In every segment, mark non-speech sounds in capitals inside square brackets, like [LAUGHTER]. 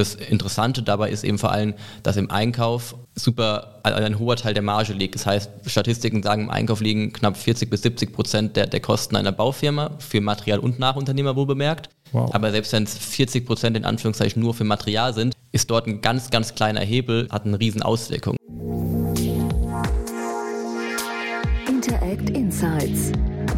das Interessante dabei ist eben vor allem, dass im Einkauf super ein hoher Teil der Marge liegt. Das heißt, Statistiken sagen, im Einkauf liegen knapp 40 bis 70 Prozent der, der Kosten einer Baufirma für Material und Nachunternehmer wohl bemerkt. Wow. Aber selbst wenn es 40 Prozent in Anführungszeichen nur für Material sind, ist dort ein ganz, ganz kleiner Hebel, hat eine riesen Auswirkung. Interact Insights,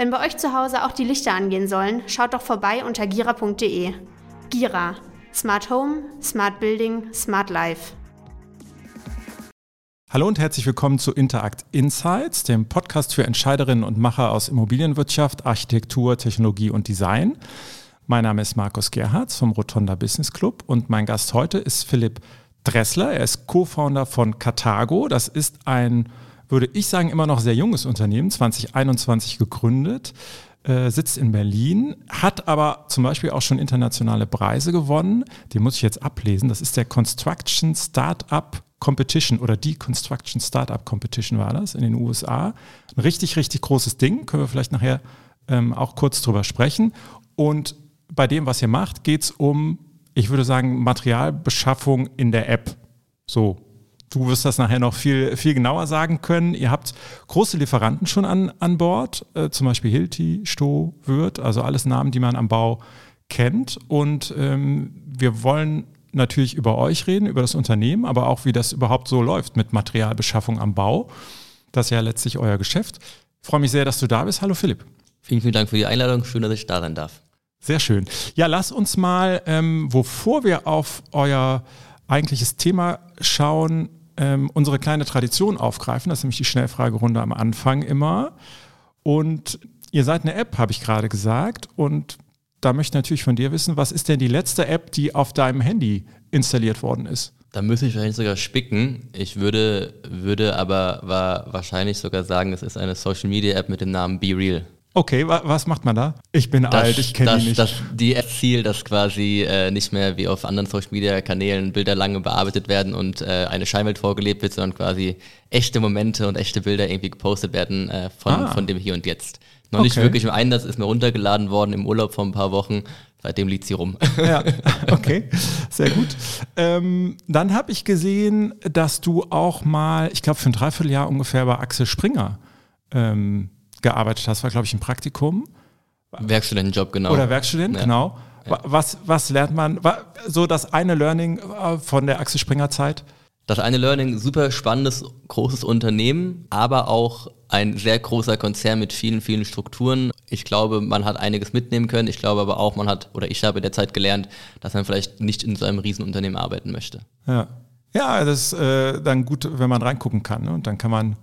Wenn bei euch zu Hause auch die Lichter angehen sollen, schaut doch vorbei unter gira.de. Gira. Smart Home, Smart Building, Smart Life. Hallo und herzlich willkommen zu Interact Insights, dem Podcast für Entscheiderinnen und Macher aus Immobilienwirtschaft, Architektur, Technologie und Design. Mein Name ist Markus Gerhardt vom Rotonda Business Club und mein Gast heute ist Philipp Dressler. Er ist Co-Founder von Carthago. Das ist ein, würde ich sagen, immer noch sehr junges Unternehmen, 2021 gegründet, äh, sitzt in Berlin, hat aber zum Beispiel auch schon internationale Preise gewonnen. Den muss ich jetzt ablesen. Das ist der Construction Startup Competition oder die Construction Startup Competition war das in den USA. Ein richtig, richtig großes Ding, können wir vielleicht nachher ähm, auch kurz drüber sprechen. Und bei dem, was ihr macht, geht es um, ich würde sagen, Materialbeschaffung in der App. So, du wirst das nachher noch viel, viel genauer sagen können. Ihr habt große Lieferanten schon an, an Bord, äh, zum Beispiel Hilti, Sto, Würth, also alles Namen, die man am Bau kennt. Und ähm, wir wollen natürlich über euch reden, über das Unternehmen, aber auch wie das überhaupt so läuft mit Materialbeschaffung am Bau. Das ist ja letztlich euer Geschäft. Ich freue mich sehr, dass du da bist. Hallo Philipp. Vielen, vielen Dank für die Einladung. Schön, dass ich da sein darf. Sehr schön. Ja, lass uns mal, ähm, bevor wir auf euer eigentliches Thema schauen, ähm, unsere kleine Tradition aufgreifen. Das ist nämlich die Schnellfragerunde am Anfang immer. Und ihr seid eine App, habe ich gerade gesagt. Und da möchte ich natürlich von dir wissen, was ist denn die letzte App, die auf deinem Handy installiert worden ist? Da müsste ich wahrscheinlich sogar spicken. Ich würde, würde aber wahrscheinlich sogar sagen, es ist eine Social Media App mit dem Namen Be Real. Okay, wa was macht man da? Ich bin das, alt, ich kenne die nicht. Das, die Ziel, dass quasi äh, nicht mehr wie auf anderen Social Media Kanälen Bilder lange bearbeitet werden und äh, eine Scheinwelt vorgelebt wird, sondern quasi echte Momente und echte Bilder irgendwie gepostet werden äh, von, ah. von dem Hier und Jetzt. Noch okay. nicht wirklich im Einsatz, ist mir runtergeladen worden im Urlaub vor ein paar Wochen. Seitdem liegt sie rum. Ja, [LAUGHS] okay, sehr gut. Ähm, dann habe ich gesehen, dass du auch mal, ich glaube, für ein Dreivierteljahr ungefähr bei Axel Springer ähm, gearbeitet hast. War, glaube ich, ein Praktikum. Werkstudentenjob, genau. Oder Werkstudent, ja. genau. Was, was lernt man? So das eine Learning äh, von der Axel Springer Zeit? Das eine Learning, super spannendes, großes Unternehmen, aber auch ein sehr großer Konzern mit vielen, vielen Strukturen. Ich glaube, man hat einiges mitnehmen können. Ich glaube aber auch, man hat, oder ich habe in der Zeit gelernt, dass man vielleicht nicht in so einem Riesenunternehmen arbeiten möchte. Ja, ja das ist äh, dann gut, wenn man reingucken kann. Ne? Und dann kann man,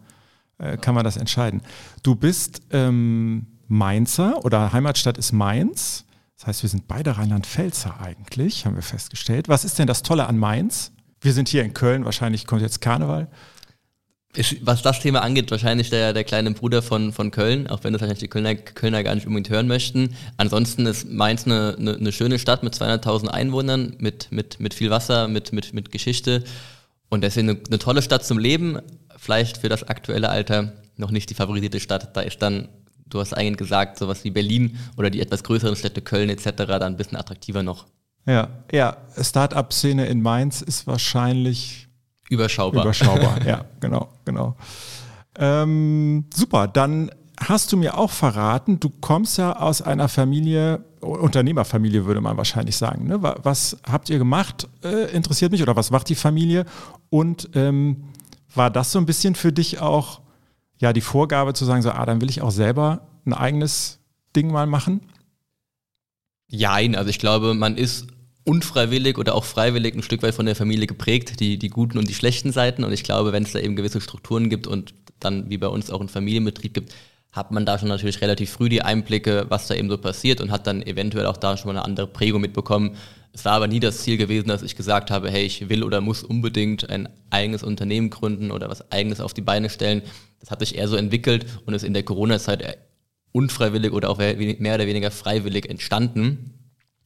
äh, kann man das entscheiden. Du bist ähm, Mainzer oder Heimatstadt ist Mainz. Das heißt, wir sind beide Rheinland-Pfälzer eigentlich, haben wir festgestellt. Was ist denn das Tolle an Mainz? Wir sind hier in Köln, wahrscheinlich kommt jetzt Karneval. Was das Thema angeht, wahrscheinlich der, der kleine Bruder von, von Köln, auch wenn das wahrscheinlich die Kölner, Kölner gar nicht unbedingt hören möchten. Ansonsten ist Mainz eine, eine, eine schöne Stadt mit 200.000 Einwohnern, mit, mit, mit viel Wasser, mit, mit, mit Geschichte. Und deswegen eine, eine tolle Stadt zum Leben. Vielleicht für das aktuelle Alter noch nicht die favorisierte Stadt. Da ist dann, du hast eigentlich gesagt, sowas wie Berlin oder die etwas größeren Städte Köln etc. dann ein bisschen attraktiver noch. Ja, ja, Start-up-Szene in Mainz ist wahrscheinlich überschaubar. Überschaubar, [LAUGHS] ja, genau, genau. Ähm, super, dann hast du mir auch verraten, du kommst ja aus einer Familie, Unternehmerfamilie würde man wahrscheinlich sagen. Ne? Was habt ihr gemacht? Äh, interessiert mich oder was macht die Familie? Und ähm, war das so ein bisschen für dich auch ja die Vorgabe zu sagen, so, ah, dann will ich auch selber ein eigenes Ding mal machen? Jein, also ich glaube, man ist unfreiwillig oder auch freiwillig ein Stück weit von der Familie geprägt, die, die guten und die schlechten Seiten. Und ich glaube, wenn es da eben gewisse Strukturen gibt und dann wie bei uns auch einen Familienbetrieb gibt, hat man da schon natürlich relativ früh die Einblicke, was da eben so passiert und hat dann eventuell auch da schon mal eine andere Prägung mitbekommen. Es war aber nie das Ziel gewesen, dass ich gesagt habe, hey, ich will oder muss unbedingt ein eigenes Unternehmen gründen oder was eigenes auf die Beine stellen. Das hat sich eher so entwickelt und ist in der Corona-Zeit unfreiwillig oder auch mehr oder weniger freiwillig entstanden.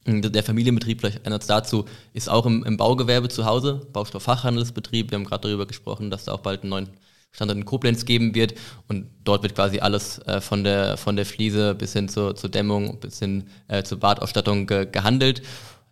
Der Familienbetrieb, vielleicht einer dazu, ist auch im, im Baugewerbe zu Hause, Baustofffachhandelsbetrieb. Wir haben gerade darüber gesprochen, dass da auch bald einen neuen Standort in Koblenz geben wird. Und dort wird quasi alles äh, von, der, von der Fliese bis hin zur, zur Dämmung, bis hin äh, zur Badausstattung ge gehandelt.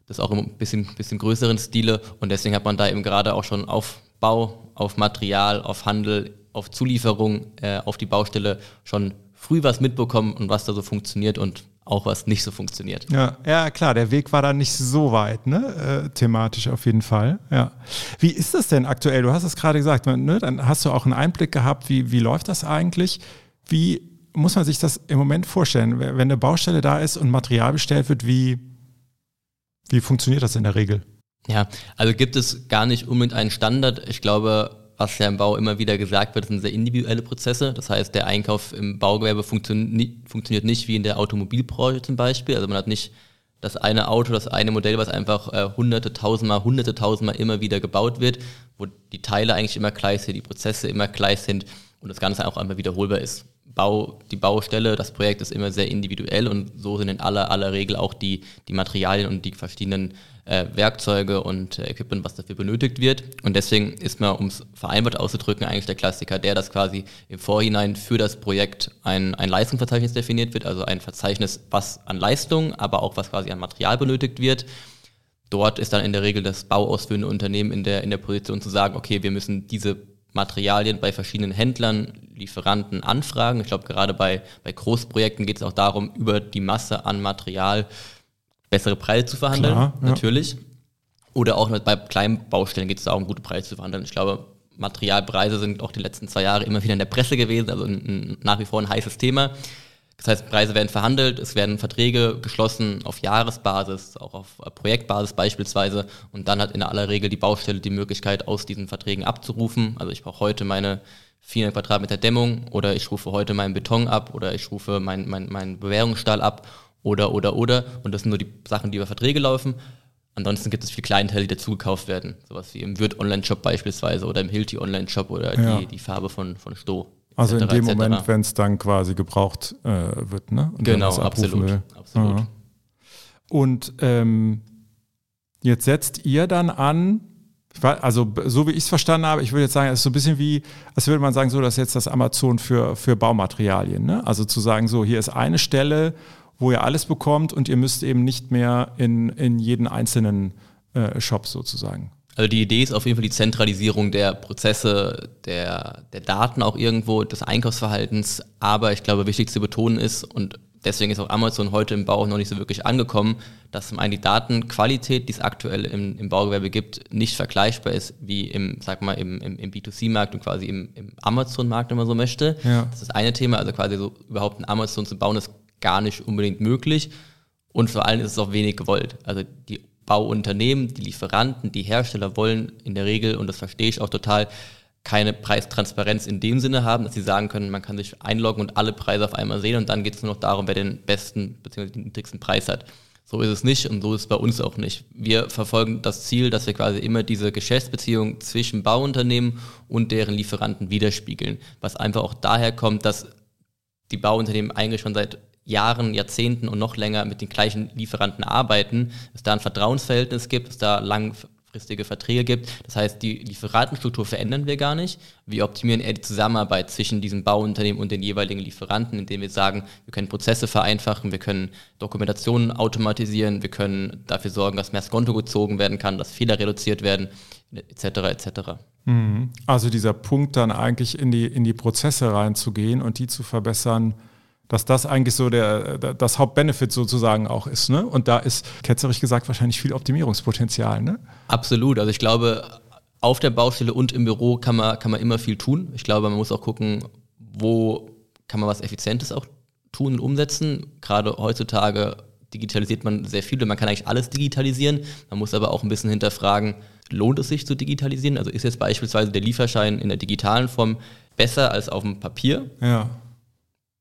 Das auch im bisschen, bisschen größeren Stile. Und deswegen hat man da eben gerade auch schon auf Bau, auf Material, auf Handel, auf Zulieferung, äh, auf die Baustelle schon früh was mitbekommen und was da so funktioniert und auch was nicht so funktioniert. Ja, ja klar, der Weg war da nicht so weit, ne? Äh, thematisch auf jeden Fall. Ja. Wie ist das denn aktuell? Du hast es gerade gesagt, ne? dann hast du auch einen Einblick gehabt, wie, wie läuft das eigentlich? Wie muss man sich das im Moment vorstellen? Wenn eine Baustelle da ist und Material bestellt wird, wie, wie funktioniert das in der Regel? Ja, also gibt es gar nicht unbedingt einen Standard. Ich glaube, was ja im Bau immer wieder gesagt wird, sind sehr individuelle Prozesse. Das heißt, der Einkauf im Baugewerbe funktio funktioniert nicht wie in der Automobilbranche zum Beispiel. Also man hat nicht das eine Auto, das eine Modell, was einfach äh, hunderte, tausendmal, hunderte, tausendmal immer wieder gebaut wird, wo die Teile eigentlich immer gleich sind, die Prozesse immer gleich sind und das Ganze auch einmal wiederholbar ist. Bau, die Baustelle, das Projekt ist immer sehr individuell und so sind in aller, aller Regel auch die, die Materialien und die verschiedenen äh, Werkzeuge und äh, Equipment, was dafür benötigt wird. Und deswegen ist man, um es vereinbart auszudrücken, eigentlich der Klassiker, der das quasi im Vorhinein für das Projekt ein, ein Leistungsverzeichnis definiert wird, also ein Verzeichnis, was an Leistung, aber auch was quasi an Material benötigt wird. Dort ist dann in der Regel das bauausführende Unternehmen in der, in der Position zu sagen, okay, wir müssen diese Materialien bei verschiedenen Händlern, Lieferanten anfragen. Ich glaube, gerade bei, bei Großprojekten geht es auch darum, über die Masse an Material bessere Preise zu verhandeln, Klar, ja. natürlich. Oder auch bei kleinen Baustellen geht es darum, gute Preise zu verhandeln. Ich glaube, Materialpreise sind auch die letzten zwei Jahre immer wieder in der Presse gewesen, also ein, nach wie vor ein heißes Thema. Das heißt, Preise werden verhandelt, es werden Verträge geschlossen auf Jahresbasis, auch auf Projektbasis beispielsweise. Und dann hat in aller Regel die Baustelle die Möglichkeit, aus diesen Verträgen abzurufen. Also ich brauche heute meine 400 Quadratmeter Dämmung oder ich rufe heute meinen Beton ab oder ich rufe meinen mein, mein Bewährungsstahl ab oder, oder, oder. Und das sind nur die Sachen, die über Verträge laufen. Ansonsten gibt es viele Kleinteile, die dazugekauft werden. Sowas wie im Wirt Online-Shop beispielsweise oder im Hilti Online-Shop oder ja. die, die Farbe von, von Sto. Also in dem Moment, wenn es dann quasi gebraucht äh, wird, ne? Und genau, absolut. absolut. Ja. Und ähm, jetzt setzt ihr dann an, also so wie ich es verstanden habe, ich würde jetzt sagen, es ist so ein bisschen wie, als würde man sagen, so, dass jetzt das Amazon für, für Baumaterialien. Ne? Also zu sagen, so, hier ist eine Stelle wo ihr alles bekommt und ihr müsst eben nicht mehr in, in jeden einzelnen äh, Shop sozusagen. Also die Idee ist auf jeden Fall die Zentralisierung der Prozesse, der, der Daten auch irgendwo, des Einkaufsverhaltens. Aber ich glaube, wichtig zu betonen ist, und deswegen ist auch Amazon heute im Bau noch nicht so wirklich angekommen, dass zum einen die Datenqualität, die es aktuell im, im Baugewerbe gibt, nicht vergleichbar ist wie im, sag mal, im, im, im B2C-Markt und quasi im, im Amazon-Markt, wenn man so möchte. Ja. Das ist das eine Thema, also quasi so überhaupt ein Amazon zu bauen, ist gar nicht unbedingt möglich und vor allem ist es auch wenig gewollt. Also die Bauunternehmen, die Lieferanten, die Hersteller wollen in der Regel, und das verstehe ich auch total, keine Preistransparenz in dem Sinne haben, dass sie sagen können, man kann sich einloggen und alle Preise auf einmal sehen und dann geht es nur noch darum, wer den besten bzw. den niedrigsten Preis hat. So ist es nicht und so ist es bei uns auch nicht. Wir verfolgen das Ziel, dass wir quasi immer diese Geschäftsbeziehung zwischen Bauunternehmen und deren Lieferanten widerspiegeln, was einfach auch daher kommt, dass die Bauunternehmen eigentlich schon seit Jahren, Jahrzehnten und noch länger mit den gleichen Lieferanten arbeiten, es da ein Vertrauensverhältnis gibt, es da langfristige Verträge gibt. Das heißt, die Lieferantenstruktur verändern wir gar nicht. Wir optimieren eher die Zusammenarbeit zwischen diesem Bauunternehmen und den jeweiligen Lieferanten, indem wir sagen, wir können Prozesse vereinfachen, wir können Dokumentationen automatisieren, wir können dafür sorgen, dass mehr das Konto gezogen werden kann, dass Fehler reduziert werden, etc. etc. Mhm. Also dieser Punkt dann eigentlich in die, in die Prozesse reinzugehen und die zu verbessern, dass das eigentlich so der, das Hauptbenefit sozusagen auch ist. Ne? Und da ist, ketzerisch gesagt, wahrscheinlich viel Optimierungspotenzial. Ne? Absolut. Also ich glaube, auf der Baustelle und im Büro kann man, kann man immer viel tun. Ich glaube, man muss auch gucken, wo kann man was Effizientes auch tun und umsetzen. Gerade heutzutage digitalisiert man sehr viel man kann eigentlich alles digitalisieren. Man muss aber auch ein bisschen hinterfragen, lohnt es sich zu digitalisieren? Also ist jetzt beispielsweise der Lieferschein in der digitalen Form besser als auf dem Papier? Ja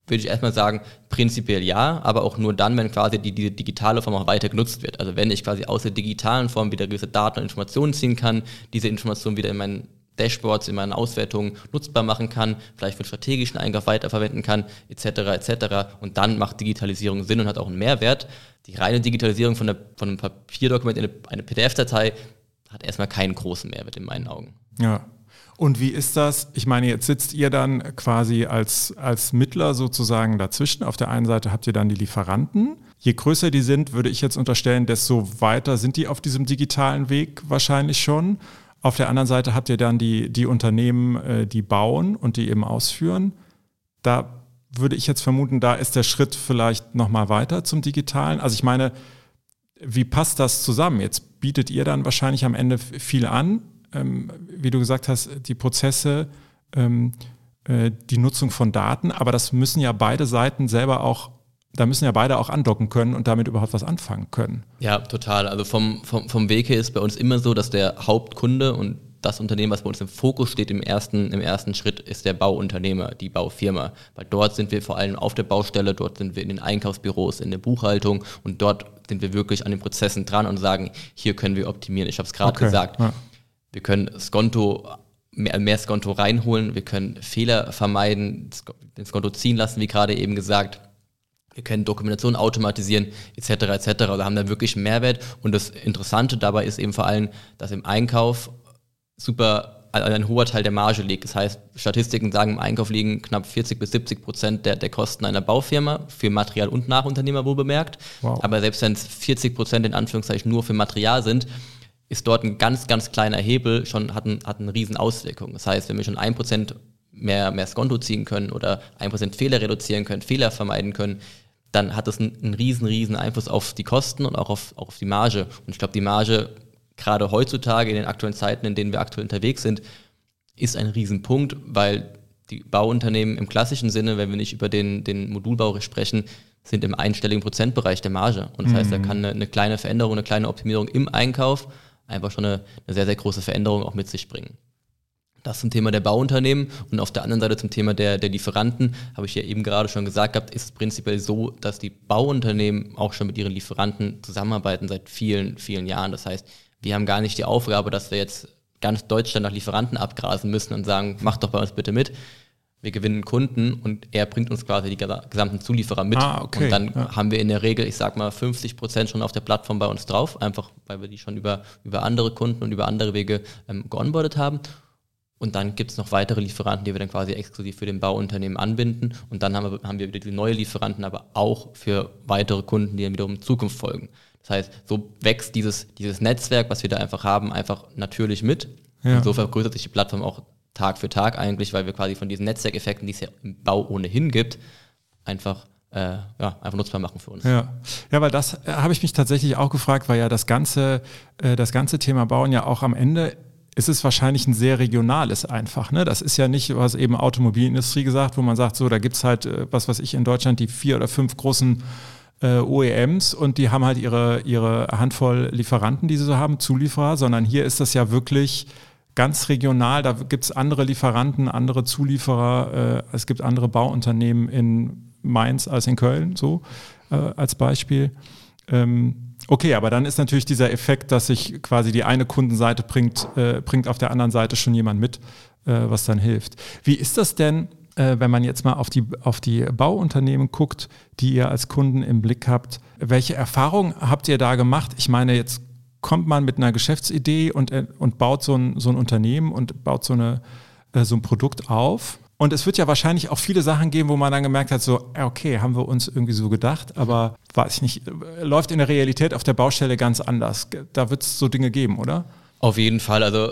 würde ich erstmal sagen, prinzipiell ja, aber auch nur dann, wenn quasi die, die digitale Form auch weiter genutzt wird. Also wenn ich quasi aus der digitalen Form wieder gewisse Daten und Informationen ziehen kann, diese Informationen wieder in meinen Dashboards, in meinen Auswertungen nutzbar machen kann, vielleicht für strategischen Einkauf weiterverwenden kann, etc. etc. Und dann macht Digitalisierung Sinn und hat auch einen Mehrwert. Die reine Digitalisierung von, der, von einem Papierdokument in eine, eine PDF-Datei hat erstmal keinen großen Mehrwert in meinen Augen. Ja, und wie ist das? Ich meine, jetzt sitzt ihr dann quasi als, als Mittler sozusagen dazwischen. Auf der einen Seite habt ihr dann die Lieferanten. Je größer die sind, würde ich jetzt unterstellen, desto weiter sind die auf diesem digitalen Weg wahrscheinlich schon. Auf der anderen Seite habt ihr dann die, die Unternehmen, äh, die bauen und die eben ausführen. Da würde ich jetzt vermuten, da ist der Schritt vielleicht nochmal weiter zum Digitalen. Also ich meine, wie passt das zusammen? Jetzt bietet ihr dann wahrscheinlich am Ende viel an, ähm, wie du gesagt hast, die Prozesse, ähm, äh, die Nutzung von Daten, aber das müssen ja beide Seiten selber auch da müssen ja beide auch andocken können und damit überhaupt was anfangen können. Ja, total. Also vom, vom, vom Weg her ist bei uns immer so, dass der Hauptkunde und das Unternehmen, was bei uns im Fokus steht im ersten, im ersten Schritt, ist der Bauunternehmer, die Baufirma. Weil dort sind wir vor allem auf der Baustelle, dort sind wir in den Einkaufsbüros, in der Buchhaltung und dort sind wir wirklich an den Prozessen dran und sagen, hier können wir optimieren. Ich habe es gerade okay, gesagt. Ja. Wir können Skonto mehr, mehr Skonto reinholen, wir können Fehler vermeiden, den Skonto ziehen lassen, wie gerade eben gesagt. Wir können Dokumentation automatisieren, etc. etc. Also haben da wirklich Mehrwert. Und das Interessante dabei ist eben vor allem, dass im Einkauf super ein hoher Teil der Marge liegt. Das heißt, Statistiken sagen, im Einkauf liegen knapp 40 bis 70 Prozent der, der Kosten einer Baufirma für Material und Nachunternehmer wohl bemerkt. Wow. Aber selbst wenn es 40 Prozent in Anführungszeichen nur für Material sind, ist dort ein ganz, ganz kleiner Hebel schon, hat, ein, hat eine riesen Auswirkung. Das heißt, wenn wir schon ein Prozent mehr, mehr Skonto ziehen können oder ein Prozent Fehler reduzieren können, Fehler vermeiden können, dann hat das einen, einen riesen, riesen Einfluss auf die Kosten und auch auf, auch auf die Marge. Und ich glaube, die Marge, gerade heutzutage in den aktuellen Zeiten, in denen wir aktuell unterwegs sind, ist ein Riesenpunkt, weil die Bauunternehmen im klassischen Sinne, wenn wir nicht über den, den Modulbau sprechen, sind im einstelligen Prozentbereich der Marge. Und das mhm. heißt, da kann eine, eine kleine Veränderung, eine kleine Optimierung im Einkauf einfach schon eine, eine sehr, sehr große Veränderung auch mit sich bringen. Das zum Thema der Bauunternehmen und auf der anderen Seite zum Thema der, der Lieferanten, habe ich ja eben gerade schon gesagt gehabt, ist es prinzipiell so, dass die Bauunternehmen auch schon mit ihren Lieferanten zusammenarbeiten seit vielen, vielen Jahren. Das heißt, wir haben gar nicht die Aufgabe, dass wir jetzt ganz Deutschland nach Lieferanten abgrasen müssen und sagen, macht doch bei uns bitte mit wir gewinnen Kunden und er bringt uns quasi die gesamten Zulieferer mit. Ah, okay. Und dann ja. haben wir in der Regel, ich sag mal, 50 Prozent schon auf der Plattform bei uns drauf, einfach weil wir die schon über, über andere Kunden und über andere Wege ähm, geonboardet haben. Und dann gibt es noch weitere Lieferanten, die wir dann quasi exklusiv für den Bauunternehmen anbinden. Und dann haben wir, haben wir wieder die neue Lieferanten, aber auch für weitere Kunden, die dann wiederum in Zukunft folgen. Das heißt, so wächst dieses, dieses Netzwerk, was wir da einfach haben, einfach natürlich mit. Ja. Und so vergrößert sich die Plattform auch Tag für Tag eigentlich, weil wir quasi von diesen Netzwerkeffekten, die es ja im Bau ohnehin gibt, einfach äh, ja, einfach nutzbar machen für uns. Ja, ja weil das äh, habe ich mich tatsächlich auch gefragt, weil ja das ganze, äh, das ganze Thema Bauen ja auch am Ende ist es wahrscheinlich ein sehr regionales einfach. Ne? Das ist ja nicht, was eben Automobilindustrie gesagt, wo man sagt, so, da gibt es halt, äh, was weiß ich, in Deutschland die vier oder fünf großen äh, OEMs und die haben halt ihre, ihre Handvoll Lieferanten, die sie so haben, Zulieferer, sondern hier ist das ja wirklich ganz regional, da gibt es andere Lieferanten, andere Zulieferer, äh, es gibt andere Bauunternehmen in Mainz als in Köln, so äh, als Beispiel. Ähm, okay, aber dann ist natürlich dieser Effekt, dass sich quasi die eine Kundenseite bringt, äh, bringt auf der anderen Seite schon jemand mit, äh, was dann hilft. Wie ist das denn, äh, wenn man jetzt mal auf die, auf die Bauunternehmen guckt, die ihr als Kunden im Blick habt? Welche Erfahrungen habt ihr da gemacht? Ich meine, jetzt kommt man mit einer Geschäftsidee und, äh, und baut so ein, so ein Unternehmen und baut so, eine, äh, so ein Produkt auf. Und es wird ja wahrscheinlich auch viele Sachen geben, wo man dann gemerkt hat, so, okay, haben wir uns irgendwie so gedacht, aber weiß ich nicht, läuft in der Realität auf der Baustelle ganz anders. Da wird es so Dinge geben, oder? Auf jeden Fall. Also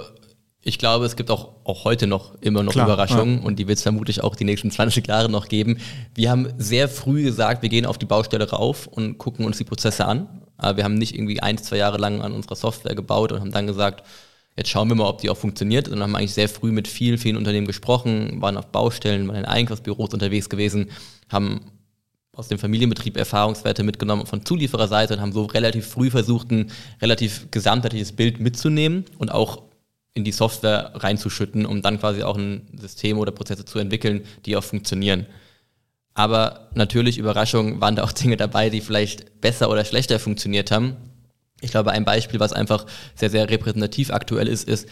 ich glaube, es gibt auch, auch heute noch immer noch Klar, Überraschungen ja. und die wird es vermutlich auch die nächsten [LAUGHS] 20 Jahre noch geben. Wir haben sehr früh gesagt, wir gehen auf die Baustelle rauf und gucken uns die Prozesse an. Aber wir haben nicht irgendwie ein, zwei Jahre lang an unserer Software gebaut und haben dann gesagt, jetzt schauen wir mal, ob die auch funktioniert. Und haben eigentlich sehr früh mit vielen, vielen Unternehmen gesprochen, waren auf Baustellen, waren in Einkaufsbüros unterwegs gewesen, haben aus dem Familienbetrieb Erfahrungswerte mitgenommen von Zuliefererseite und haben so relativ früh versucht, ein relativ gesamtheitliches Bild mitzunehmen und auch in die Software reinzuschütten, um dann quasi auch ein System oder Prozesse zu entwickeln, die auch funktionieren. Aber natürlich, Überraschung, waren da auch Dinge dabei, die vielleicht besser oder schlechter funktioniert haben. Ich glaube, ein Beispiel, was einfach sehr, sehr repräsentativ aktuell ist, ist,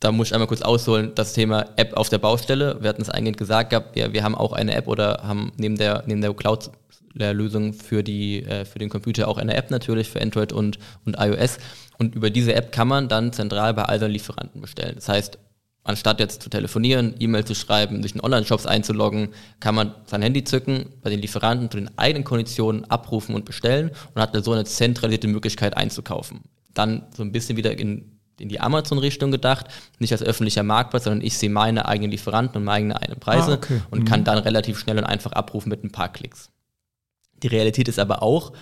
da muss ich einmal kurz ausholen, das Thema App auf der Baustelle. Wir hatten es eingehend gesagt gehabt, wir, wir haben auch eine App oder haben neben der, neben der Cloud-Lösung für, die, äh, für den Computer auch eine App natürlich für Android und, und iOS. Und über diese App kann man dann zentral bei all seinen Lieferanten bestellen. Das heißt, anstatt jetzt zu telefonieren, E-Mail zu schreiben, sich in Online-Shops einzuloggen, kann man sein Handy zücken, bei den Lieferanten zu den eigenen Konditionen abrufen und bestellen und hat so eine zentralisierte Möglichkeit einzukaufen. Dann so ein bisschen wieder in, in die Amazon-Richtung gedacht, nicht als öffentlicher Marktplatz, sondern ich sehe meine eigenen Lieferanten und meine eigenen Preise ah, okay. und mhm. kann dann relativ schnell und einfach abrufen mit ein paar Klicks. Die Realität ist aber auch,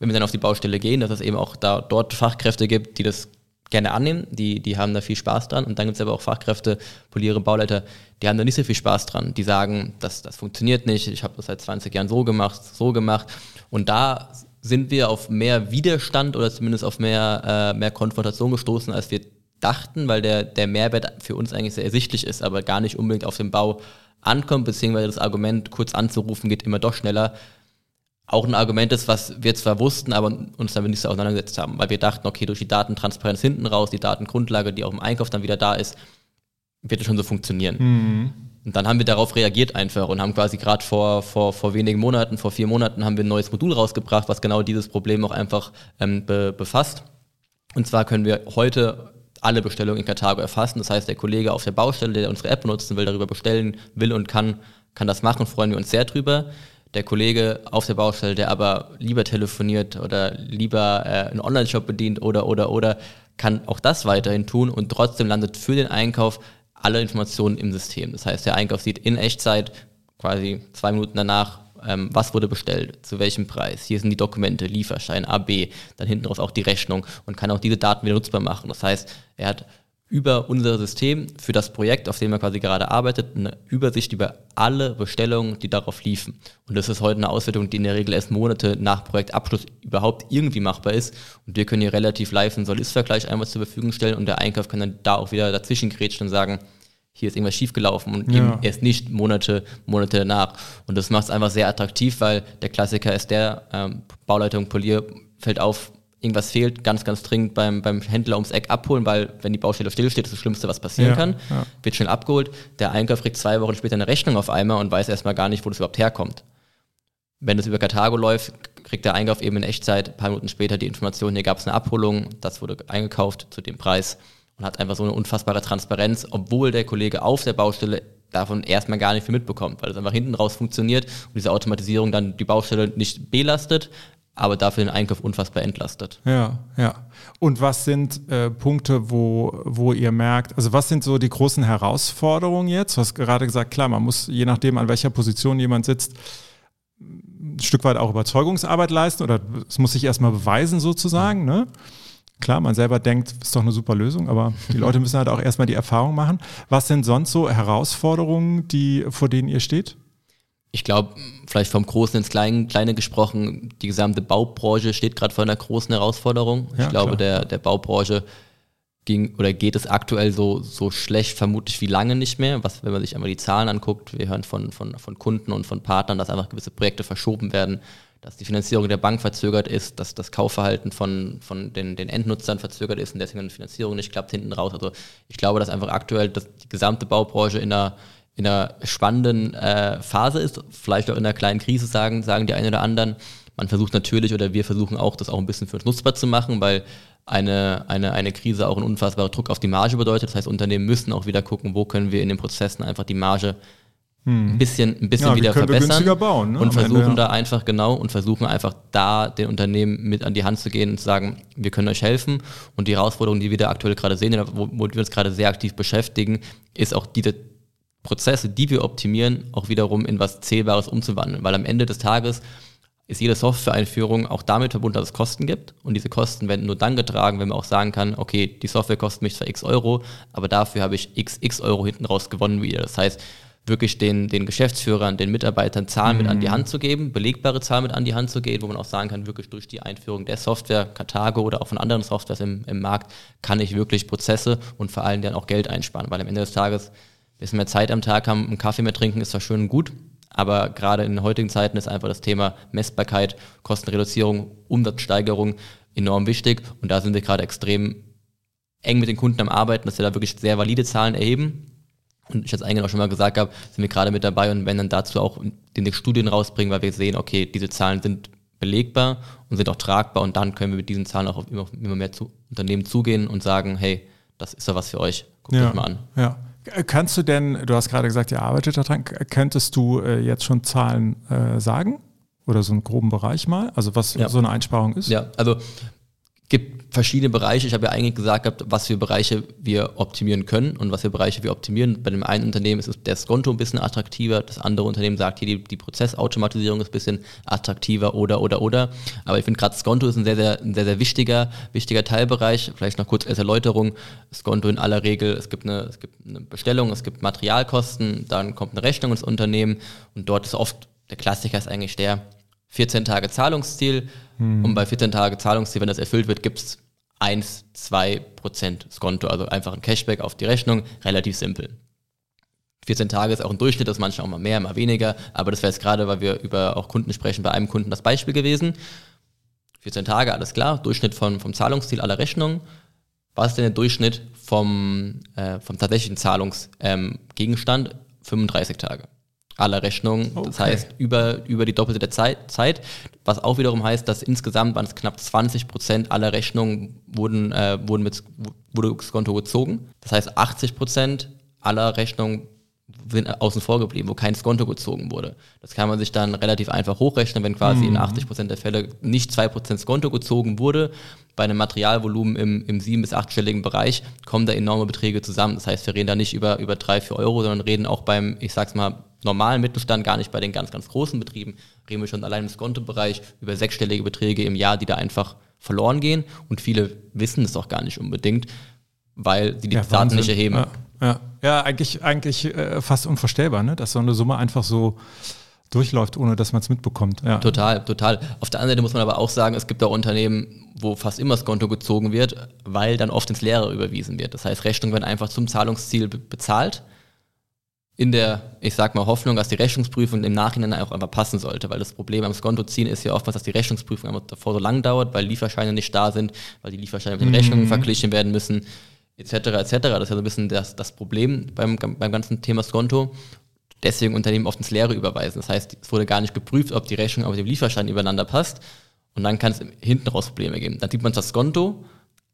wenn wir dann auf die Baustelle gehen, dass es eben auch da dort Fachkräfte gibt, die das gerne annehmen, die, die haben da viel Spaß dran. Und dann gibt es aber auch Fachkräfte, Poliere, Bauleiter, die haben da nicht so viel Spaß dran. Die sagen, das, das funktioniert nicht, ich habe das seit 20 Jahren so gemacht, so gemacht. Und da sind wir auf mehr Widerstand oder zumindest auf mehr, äh, mehr Konfrontation gestoßen, als wir dachten, weil der, der Mehrwert für uns eigentlich sehr ersichtlich ist, aber gar nicht unbedingt auf dem Bau ankommt, beziehungsweise das Argument, kurz anzurufen, geht immer doch schneller auch ein Argument ist, was wir zwar wussten, aber uns damit nicht so auseinandergesetzt haben, weil wir dachten, okay, durch die Datentransparenz hinten raus, die Datengrundlage, die auch im Einkauf dann wieder da ist, wird es schon so funktionieren. Mhm. Und dann haben wir darauf reagiert einfach und haben quasi gerade vor, vor, vor wenigen Monaten, vor vier Monaten, haben wir ein neues Modul rausgebracht, was genau dieses Problem auch einfach ähm, be, befasst. Und zwar können wir heute alle Bestellungen in Karthago erfassen. Das heißt, der Kollege auf der Baustelle, der unsere App benutzen will, darüber bestellen will und kann, kann das machen, freuen wir uns sehr drüber der Kollege auf der Baustelle, der aber lieber telefoniert oder lieber äh, einen Online-Shop bedient oder, oder, oder, kann auch das weiterhin tun und trotzdem landet für den Einkauf alle Informationen im System. Das heißt, der Einkauf sieht in Echtzeit, quasi zwei Minuten danach, ähm, was wurde bestellt, zu welchem Preis. Hier sind die Dokumente, Lieferschein, AB, dann hinten raus auch die Rechnung und kann auch diese Daten wieder nutzbar machen. Das heißt, er hat über unser System für das Projekt, auf dem er quasi gerade arbeitet, eine Übersicht über alle Bestellungen, die darauf liefen. Und das ist heute eine Auswertung, die in der Regel erst Monate nach Projektabschluss überhaupt irgendwie machbar ist. Und wir können hier relativ live einen Soll-Ist-Vergleich einmal zur Verfügung stellen und der Einkauf kann dann da auch wieder dazwischen grätschen und sagen, hier ist irgendwas schiefgelaufen und ja. eben erst nicht Monate, Monate danach. Und das macht es einfach sehr attraktiv, weil der Klassiker ist der, ähm, Bauleitung Polier fällt auf, irgendwas fehlt, ganz, ganz dringend beim, beim Händler ums Eck abholen, weil wenn die Baustelle stillsteht, ist das Schlimmste, was passieren ja, kann. Ja. Wird schnell abgeholt. Der Einkauf kriegt zwei Wochen später eine Rechnung auf einmal und weiß erstmal gar nicht, wo das überhaupt herkommt. Wenn es über Karthago läuft, kriegt der Einkauf eben in Echtzeit ein paar Minuten später die Information, hier gab es eine Abholung, das wurde eingekauft zu dem Preis und hat einfach so eine unfassbare Transparenz, obwohl der Kollege auf der Baustelle davon erstmal gar nicht viel mitbekommt, weil es einfach hinten raus funktioniert und diese Automatisierung dann die Baustelle nicht belastet, aber dafür den Einkauf unfassbar entlastet. Ja, ja. Und was sind äh, Punkte, wo, wo ihr merkt, also was sind so die großen Herausforderungen jetzt? Du hast gerade gesagt, klar, man muss, je nachdem, an welcher Position jemand sitzt, ein Stück weit auch Überzeugungsarbeit leisten oder es muss sich erstmal beweisen sozusagen. Ne? Klar, man selber denkt, ist doch eine super Lösung, aber die Leute müssen halt auch erstmal die Erfahrung machen. Was sind sonst so Herausforderungen, die, vor denen ihr steht? Ich glaube, vielleicht vom Großen ins Kleine, Kleine gesprochen, die gesamte Baubranche steht gerade vor einer großen Herausforderung. Ja, ich glaube, der, der Baubranche ging oder geht es aktuell so, so schlecht vermutlich wie lange nicht mehr. Was, wenn man sich einmal die Zahlen anguckt, wir hören von, von, von Kunden und von Partnern, dass einfach gewisse Projekte verschoben werden, dass die Finanzierung der Bank verzögert ist, dass das Kaufverhalten von, von den, den Endnutzern verzögert ist und deswegen die Finanzierung nicht klappt hinten raus. Also ich glaube, dass einfach aktuell dass die gesamte Baubranche in einer in einer spannenden äh, Phase ist, vielleicht auch in einer kleinen Krise sagen, sagen die einen oder anderen. Man versucht natürlich oder wir versuchen auch, das auch ein bisschen für uns nutzbar zu machen, weil eine, eine, eine Krise auch einen unfassbaren Druck auf die Marge bedeutet. Das heißt, Unternehmen müssen auch wieder gucken, wo können wir in den Prozessen einfach die Marge hm. ein bisschen, ein bisschen ja, wieder verbessern bauen, ne? und versuchen Ende, ja. da einfach genau und versuchen einfach da den Unternehmen mit an die Hand zu gehen und zu sagen, wir können euch helfen und die Herausforderung, die wir da aktuell gerade sehen, wo, wo wir uns gerade sehr aktiv beschäftigen, ist auch diese Prozesse, die wir optimieren, auch wiederum in was Zählbares umzuwandeln. Weil am Ende des Tages ist jede Software-Einführung auch damit verbunden, dass es Kosten gibt. Und diese Kosten werden nur dann getragen, wenn man auch sagen kann, okay, die Software kostet mich zwar x Euro, aber dafür habe ich x, x Euro hinten raus gewonnen wieder. Das heißt, wirklich den, den Geschäftsführern, den Mitarbeitern Zahlen mhm. mit an die mhm. Hand zu geben, belegbare Zahlen mit an die Hand zu geben, wo man auch sagen kann, wirklich durch die Einführung der Software, Karthago oder auch von anderen Softwares im, im Markt, kann ich wirklich Prozesse und vor allem dann auch Geld einsparen. Weil am Ende des Tages bisschen mehr Zeit am Tag haben, einen Kaffee mehr trinken, ist zwar schön und gut, Aber gerade in heutigen Zeiten ist einfach das Thema Messbarkeit, Kostenreduzierung, Umsatzsteigerung enorm wichtig. Und da sind wir gerade extrem eng mit den Kunden am Arbeiten, dass wir da wirklich sehr valide Zahlen erheben. Und ich jetzt eigentlich auch schon mal gesagt habe, sind wir gerade mit dabei und werden dann dazu auch die Studien rausbringen, weil wir sehen, okay, diese Zahlen sind belegbar und sind auch tragbar und dann können wir mit diesen Zahlen auch auf immer, immer mehr zu Unternehmen zugehen und sagen, hey, das ist ja was für euch, guckt ja, euch mal an. Ja. Kannst du denn, du hast gerade gesagt, ihr arbeitet daran, könntest du äh, jetzt schon Zahlen äh, sagen? Oder so einen groben Bereich mal? Also was ja. so eine Einsparung ist? Ja, also gibt verschiedene Bereiche. Ich habe ja eigentlich gesagt, was für Bereiche wir optimieren können und was für Bereiche wir optimieren. Bei dem einen Unternehmen ist der Skonto ein bisschen attraktiver, das andere Unternehmen sagt hier, die, die Prozessautomatisierung ist ein bisschen attraktiver oder, oder, oder. Aber ich finde gerade Skonto ist ein sehr, sehr, ein sehr, sehr wichtiger, wichtiger Teilbereich. Vielleicht noch kurz als Erläuterung. Skonto in aller Regel, es gibt, eine, es gibt eine Bestellung, es gibt Materialkosten, dann kommt eine Rechnung ins Unternehmen und dort ist oft, der Klassiker ist eigentlich der, 14 Tage Zahlungsziel hm. und bei 14 Tage Zahlungsziel, wenn das erfüllt wird, gibt es 1, 2 Prozent Skonto, also einfach ein Cashback auf die Rechnung, relativ simpel. 14 Tage ist auch ein Durchschnitt, das ist manchmal auch mal mehr, mal weniger, aber das wäre jetzt gerade, weil wir über auch Kunden sprechen, bei einem Kunden das Beispiel gewesen. 14 Tage, alles klar, Durchschnitt von, vom Zahlungsziel aller Rechnungen. Was ist denn der Durchschnitt vom, äh, vom tatsächlichen Zahlungsgegenstand? Ähm, 35 Tage aller Rechnungen. Okay. Das heißt, über, über die doppelte Zeit, Zeit, was auch wiederum heißt, dass insgesamt waren es knapp 20 Prozent aller Rechnungen wurden, äh, wurden mit wurde das Konto gezogen. Das heißt, 80 Prozent aller Rechnungen sind außen vor geblieben, wo kein Skonto gezogen wurde. Das kann man sich dann relativ einfach hochrechnen, wenn quasi mhm. in 80 Prozent der Fälle nicht 2% Skonto gezogen wurde. Bei einem Materialvolumen im, im 7- bis 8-stelligen Bereich kommen da enorme Beträge zusammen. Das heißt, wir reden da nicht über, über 3, 4 Euro, sondern reden auch beim, ich sag's mal, normalen Mittelstand, gar nicht bei den ganz, ganz großen Betrieben, reden wir schon allein im Skonto-Bereich über sechsstellige Beträge im Jahr, die da einfach verloren gehen. Und viele wissen es auch gar nicht unbedingt, weil sie die ja, Daten nicht erheben. Ja, ja. ja eigentlich, eigentlich äh, fast unvorstellbar, ne? dass so eine Summe einfach so durchläuft, ohne dass man es mitbekommt. Ja. Total, total. Auf der anderen Seite muss man aber auch sagen, es gibt auch Unternehmen, wo fast immer das Konto gezogen wird, weil dann oft ins Leere überwiesen wird. Das heißt, Rechnungen werden einfach zum Zahlungsziel be bezahlt in der, ich sag mal, Hoffnung, dass die Rechnungsprüfung im Nachhinein auch einfach passen sollte, weil das Problem am Skontoziehen ist ja oftmals, dass die Rechnungsprüfung einfach davor so lang dauert, weil Lieferscheine nicht da sind, weil die Lieferscheine mit den mhm. Rechnungen verglichen werden müssen, etc., etc. Das ist ja so ein bisschen das, das Problem beim, beim ganzen Thema Skonto. Deswegen Unternehmen oft ins Leere überweisen. Das heißt, es wurde gar nicht geprüft, ob die Rechnung auf dem Lieferschein übereinander passt. Und dann kann es hinten raus Probleme geben. Dann sieht man das Skonto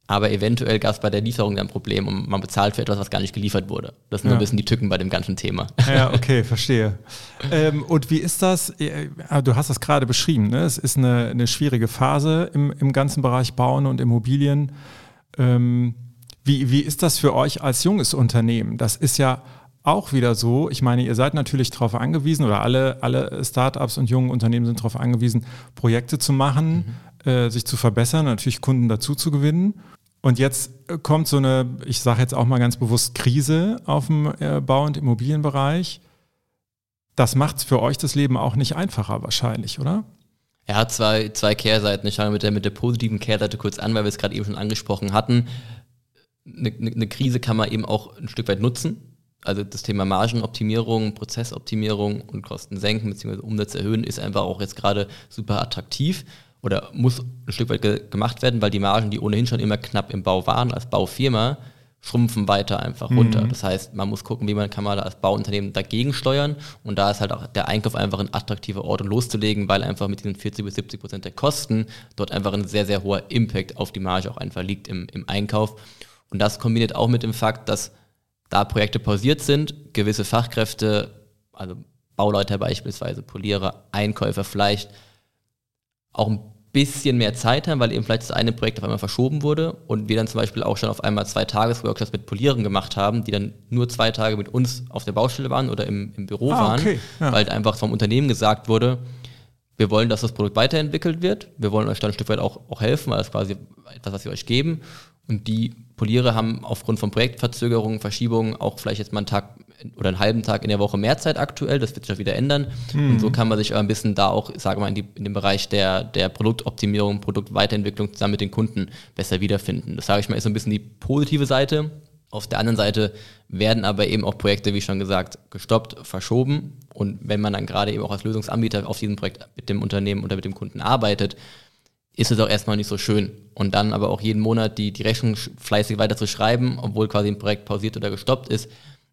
aber eventuell gab es bei der Lieferung ein Problem und man bezahlt für etwas, was gar nicht geliefert wurde. Das sind ja. ein bisschen die Tücken bei dem ganzen Thema. Ja, okay, [LAUGHS] verstehe. ähm, und wie ist das? Du hast das gerade beschrieben, ne? es ist eine, eine schwierige Phase im, im ganzen Bereich Bauen und Immobilien. Ähm, wie, wie ist das für euch als junges Unternehmen? Das ist ja auch wieder so, ich meine, ihr seid natürlich darauf angewiesen oder alle, alle Startups und jungen Unternehmen sind darauf angewiesen, Projekte zu machen, mhm. Äh, sich zu verbessern, natürlich Kunden dazu zu gewinnen. Und jetzt kommt so eine, ich sage jetzt auch mal ganz bewusst, Krise auf dem äh, Bau- und Immobilienbereich. Das macht für euch das Leben auch nicht einfacher wahrscheinlich, oder? Er hat zwei, zwei Kehrseiten. Ich fange mit der, mit der positiven Kehrseite kurz an, weil wir es gerade eben schon angesprochen hatten. Eine, eine Krise kann man eben auch ein Stück weit nutzen. Also das Thema Margenoptimierung, Prozessoptimierung und Kosten senken bzw. Umsatz erhöhen ist einfach auch jetzt gerade super attraktiv oder muss ein Stück weit ge gemacht werden, weil die Margen, die ohnehin schon immer knapp im Bau waren, als Baufirma, schrumpfen weiter einfach runter. Mhm. Das heißt, man muss gucken, wie man kann man da als Bauunternehmen dagegen steuern. Und da ist halt auch der Einkauf einfach ein attraktiver Ort, um loszulegen, weil einfach mit diesen 40 bis 70 Prozent der Kosten dort einfach ein sehr, sehr hoher Impact auf die Marge auch einfach liegt im, im Einkauf. Und das kombiniert auch mit dem Fakt, dass da Projekte pausiert sind, gewisse Fachkräfte, also Bauleiter beispielsweise, Polierer, Einkäufer vielleicht auch ein bisschen mehr Zeit haben, weil eben vielleicht das eine Projekt auf einmal verschoben wurde und wir dann zum Beispiel auch schon auf einmal zwei Tagesworkshops mit Polieren gemacht haben, die dann nur zwei Tage mit uns auf der Baustelle waren oder im, im Büro ah, waren, okay. ja. weil halt einfach vom Unternehmen gesagt wurde, wir wollen, dass das Produkt weiterentwickelt wird, wir wollen euch dann ein Stück weit auch, auch helfen, weil das quasi etwas, was wir euch geben und die Poliere haben aufgrund von Projektverzögerungen, Verschiebungen auch vielleicht jetzt mal einen Tag oder einen halben Tag in der Woche mehr Zeit aktuell. Das wird sich auch wieder ändern. Mhm. Und so kann man sich ein bisschen da auch, sagen wir mal, in, die, in dem Bereich der, der Produktoptimierung, Produktweiterentwicklung zusammen mit den Kunden besser wiederfinden. Das sage ich mal, ist so ein bisschen die positive Seite. Auf der anderen Seite werden aber eben auch Projekte, wie schon gesagt, gestoppt, verschoben. Und wenn man dann gerade eben auch als Lösungsanbieter auf diesem Projekt mit dem Unternehmen oder mit dem Kunden arbeitet, ist es auch erstmal nicht so schön. Und dann aber auch jeden Monat die, die Rechnung fleißig weiter zu schreiben, obwohl quasi ein Projekt pausiert oder gestoppt ist,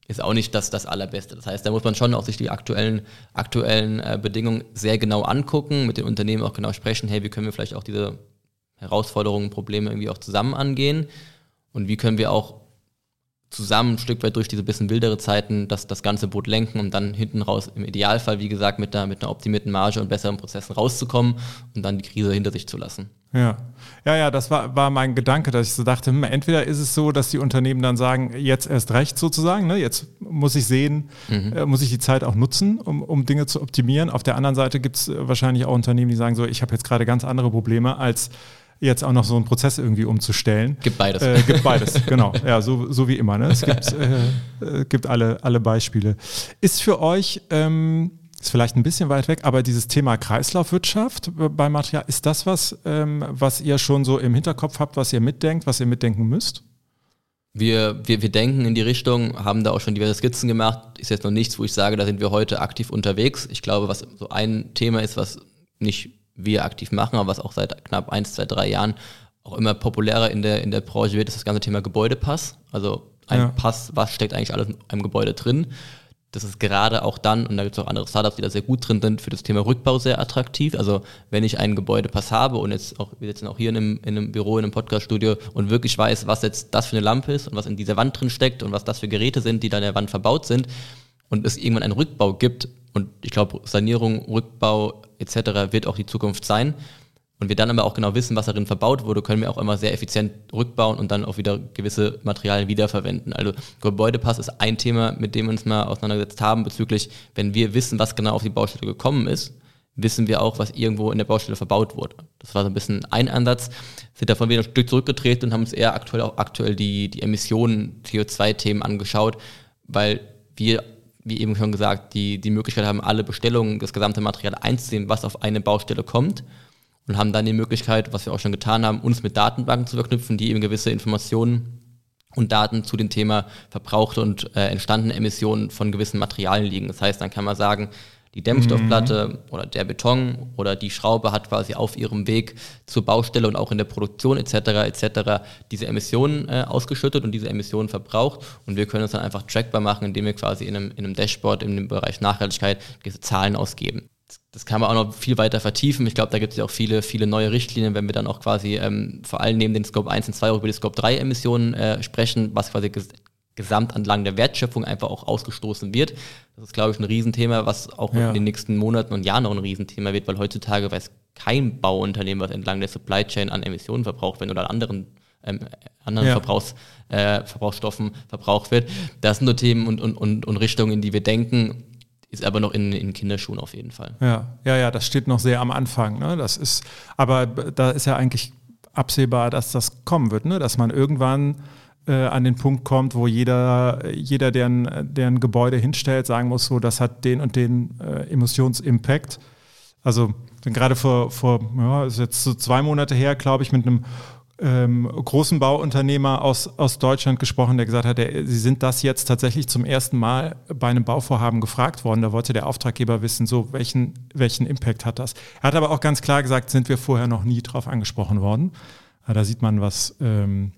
ist auch nicht das, das Allerbeste. Das heißt, da muss man schon auch sich die aktuellen, aktuellen äh, Bedingungen sehr genau angucken, mit den Unternehmen auch genau sprechen, hey, wie können wir vielleicht auch diese Herausforderungen, Probleme irgendwie auch zusammen angehen und wie können wir auch zusammen ein Stück weit durch diese bisschen wildere Zeiten das, das ganze Boot lenken, um dann hinten raus im Idealfall, wie gesagt, mit einer, mit einer optimierten Marge und besseren Prozessen rauszukommen und dann die Krise hinter sich zu lassen. Ja, ja, ja, das war, war mein Gedanke, dass ich so dachte, hm, entweder ist es so, dass die Unternehmen dann sagen, jetzt erst recht sozusagen, ne, jetzt muss ich sehen, mhm. äh, muss ich die Zeit auch nutzen, um, um Dinge zu optimieren. Auf der anderen Seite gibt es wahrscheinlich auch Unternehmen, die sagen so, ich habe jetzt gerade ganz andere Probleme als jetzt auch noch so einen Prozess irgendwie umzustellen. Gibt beides. Äh, gibt beides, [LAUGHS] genau. Ja, so, so wie immer. Ne? Es gibt, [LAUGHS] äh, gibt alle, alle Beispiele. Ist für euch, ähm, ist vielleicht ein bisschen weit weg, aber dieses Thema Kreislaufwirtschaft bei Material, ist das was, ähm, was ihr schon so im Hinterkopf habt, was ihr mitdenkt, was ihr mitdenken müsst? Wir, wir, wir denken in die Richtung, haben da auch schon diverse Skizzen gemacht. Ist jetzt noch nichts, wo ich sage, da sind wir heute aktiv unterwegs. Ich glaube, was so ein Thema ist, was nicht wir aktiv machen, aber was auch seit knapp eins, zwei, drei Jahren auch immer populärer in der, in der Branche wird, ist das ganze Thema Gebäudepass. Also ein ja. Pass, was steckt eigentlich alles in einem Gebäude drin. Das ist gerade auch dann, und da gibt es auch andere Startups, die da sehr gut drin sind, für das Thema Rückbau sehr attraktiv. Also wenn ich einen Gebäudepass habe und jetzt auch, wir sitzen auch hier in einem, in einem Büro, in einem Podcaststudio und wirklich weiß, was jetzt das für eine Lampe ist und was in dieser Wand drin steckt und was das für Geräte sind, die da in der Wand verbaut sind und es irgendwann einen Rückbau gibt, und ich glaube, Sanierung, Rückbau etc. wird auch die Zukunft sein. Und wir dann aber auch genau wissen, was darin verbaut wurde, können wir auch immer sehr effizient rückbauen und dann auch wieder gewisse Materialien wiederverwenden. Also Gebäudepass ist ein Thema, mit dem wir uns mal auseinandergesetzt haben, bezüglich, wenn wir wissen, was genau auf die Baustelle gekommen ist, wissen wir auch, was irgendwo in der Baustelle verbaut wurde. Das war so ein bisschen ein Ansatz, sind davon wieder ein Stück zurückgetreten und haben uns eher aktuell auch aktuell die, die Emissionen, CO2-Themen angeschaut, weil wir wie eben schon gesagt, die, die Möglichkeit haben, alle Bestellungen, das gesamte Material einzusehen, was auf eine Baustelle kommt und haben dann die Möglichkeit, was wir auch schon getan haben, uns mit Datenbanken zu verknüpfen, die eben gewisse Informationen und Daten zu dem Thema verbrauchte und äh, entstandene Emissionen von gewissen Materialien liegen. Das heißt, dann kann man sagen, die Dämmstoffplatte mhm. oder der Beton oder die Schraube hat quasi auf ihrem Weg zur Baustelle und auch in der Produktion etc. etc. diese Emissionen äh, ausgeschüttet und diese Emissionen verbraucht und wir können es dann einfach trackbar machen, indem wir quasi in einem, in einem Dashboard im Bereich Nachhaltigkeit diese Zahlen ausgeben. Das kann man auch noch viel weiter vertiefen. Ich glaube, da gibt es ja auch viele, viele neue Richtlinien, wenn wir dann auch quasi ähm, vor allem neben den Scope 1 und 2 auch über die Scope 3 Emissionen äh, sprechen, was quasi gesamt entlang der Wertschöpfung einfach auch ausgestoßen wird. Das ist, glaube ich, ein Riesenthema, was auch ja. in den nächsten Monaten und Jahren noch ein Riesenthema wird, weil heutzutage weiß kein Bauunternehmen, was entlang der Supply Chain an Emissionen verbraucht wird oder an anderen ähm, anderen ja. Verbrauchs, äh, Verbrauchsstoffen verbraucht wird. Das sind nur Themen und, und, und, und Richtungen, in die wir denken, ist aber noch in, in Kinderschuhen auf jeden Fall. Ja, ja, ja, das steht noch sehr am Anfang. Ne? Das ist, aber da ist ja eigentlich absehbar, dass das kommen wird, ne? dass man irgendwann an den Punkt kommt, wo jeder, jeder der, ein, der ein Gebäude hinstellt, sagen muss, so, das hat den und den äh, Emissionsimpact. Also gerade vor, vor ja, ist jetzt so zwei Monate her, glaube ich, mit einem ähm, großen Bauunternehmer aus, aus Deutschland gesprochen, der gesagt hat, der, sie sind das jetzt tatsächlich zum ersten Mal bei einem Bauvorhaben gefragt worden. Da wollte der Auftraggeber wissen, so welchen, welchen Impact hat das. Er hat aber auch ganz klar gesagt, sind wir vorher noch nie drauf angesprochen worden. Da sieht man, was, ähm,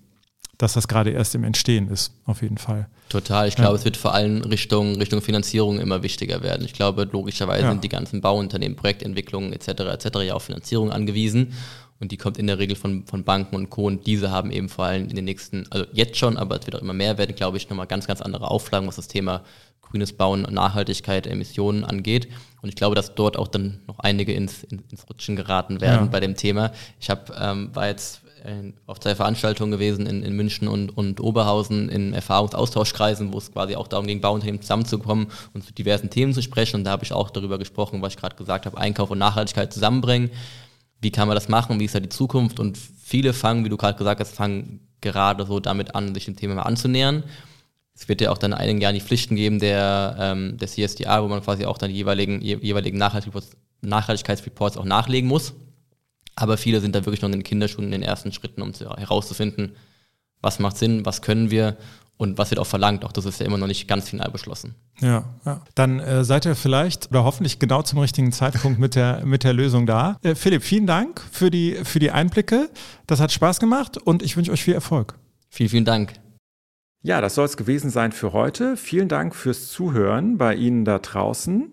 dass das gerade erst im Entstehen ist, auf jeden Fall. Total. Ich glaube, ja. es wird vor allem Richtung, Richtung Finanzierung immer wichtiger werden. Ich glaube, logischerweise ja. sind die ganzen Bauunternehmen, Projektentwicklungen etc. etc. ja auf Finanzierung angewiesen. Und die kommt in der Regel von, von Banken und Co. Und diese haben eben vor allem in den nächsten, also jetzt schon, aber es wird auch immer mehr werden, glaube ich, nochmal ganz, ganz andere Auflagen, was das Thema grünes Bauen, Nachhaltigkeit, Emissionen angeht. Und ich glaube, dass dort auch dann noch einige ins, ins Rutschen geraten werden ja. bei dem Thema. Ich hab, ähm, war jetzt auf zwei Veranstaltungen gewesen in, in München und, und Oberhausen in Erfahrungsaustauschkreisen, wo es quasi auch darum ging, Bauunternehmen zusammenzukommen und zu diversen Themen zu sprechen. Und da habe ich auch darüber gesprochen, was ich gerade gesagt habe, Einkauf und Nachhaltigkeit zusammenbringen. Wie kann man das machen? Wie ist da die Zukunft? Und viele fangen, wie du gerade gesagt hast, fangen gerade so damit an, sich dem Thema mal anzunähern. Es wird ja auch dann in einigen Jahren die Pflichten geben der, ähm, der CSDA, wo man quasi auch dann die jeweiligen, jeweiligen Nachhaltigkeitsreports auch nachlegen muss. Aber viele sind da wirklich noch in den Kinderschuhen in den ersten Schritten, um zu, herauszufinden, was macht Sinn, was können wir und was wird auch verlangt. Auch das ist ja immer noch nicht ganz final beschlossen. Ja, ja. dann äh, seid ihr vielleicht oder hoffentlich genau zum richtigen Zeitpunkt mit der, mit der Lösung da. Äh, Philipp, vielen Dank für die, für die Einblicke. Das hat Spaß gemacht und ich wünsche euch viel Erfolg. Vielen, vielen Dank. Ja, das soll es gewesen sein für heute. Vielen Dank fürs Zuhören bei Ihnen da draußen.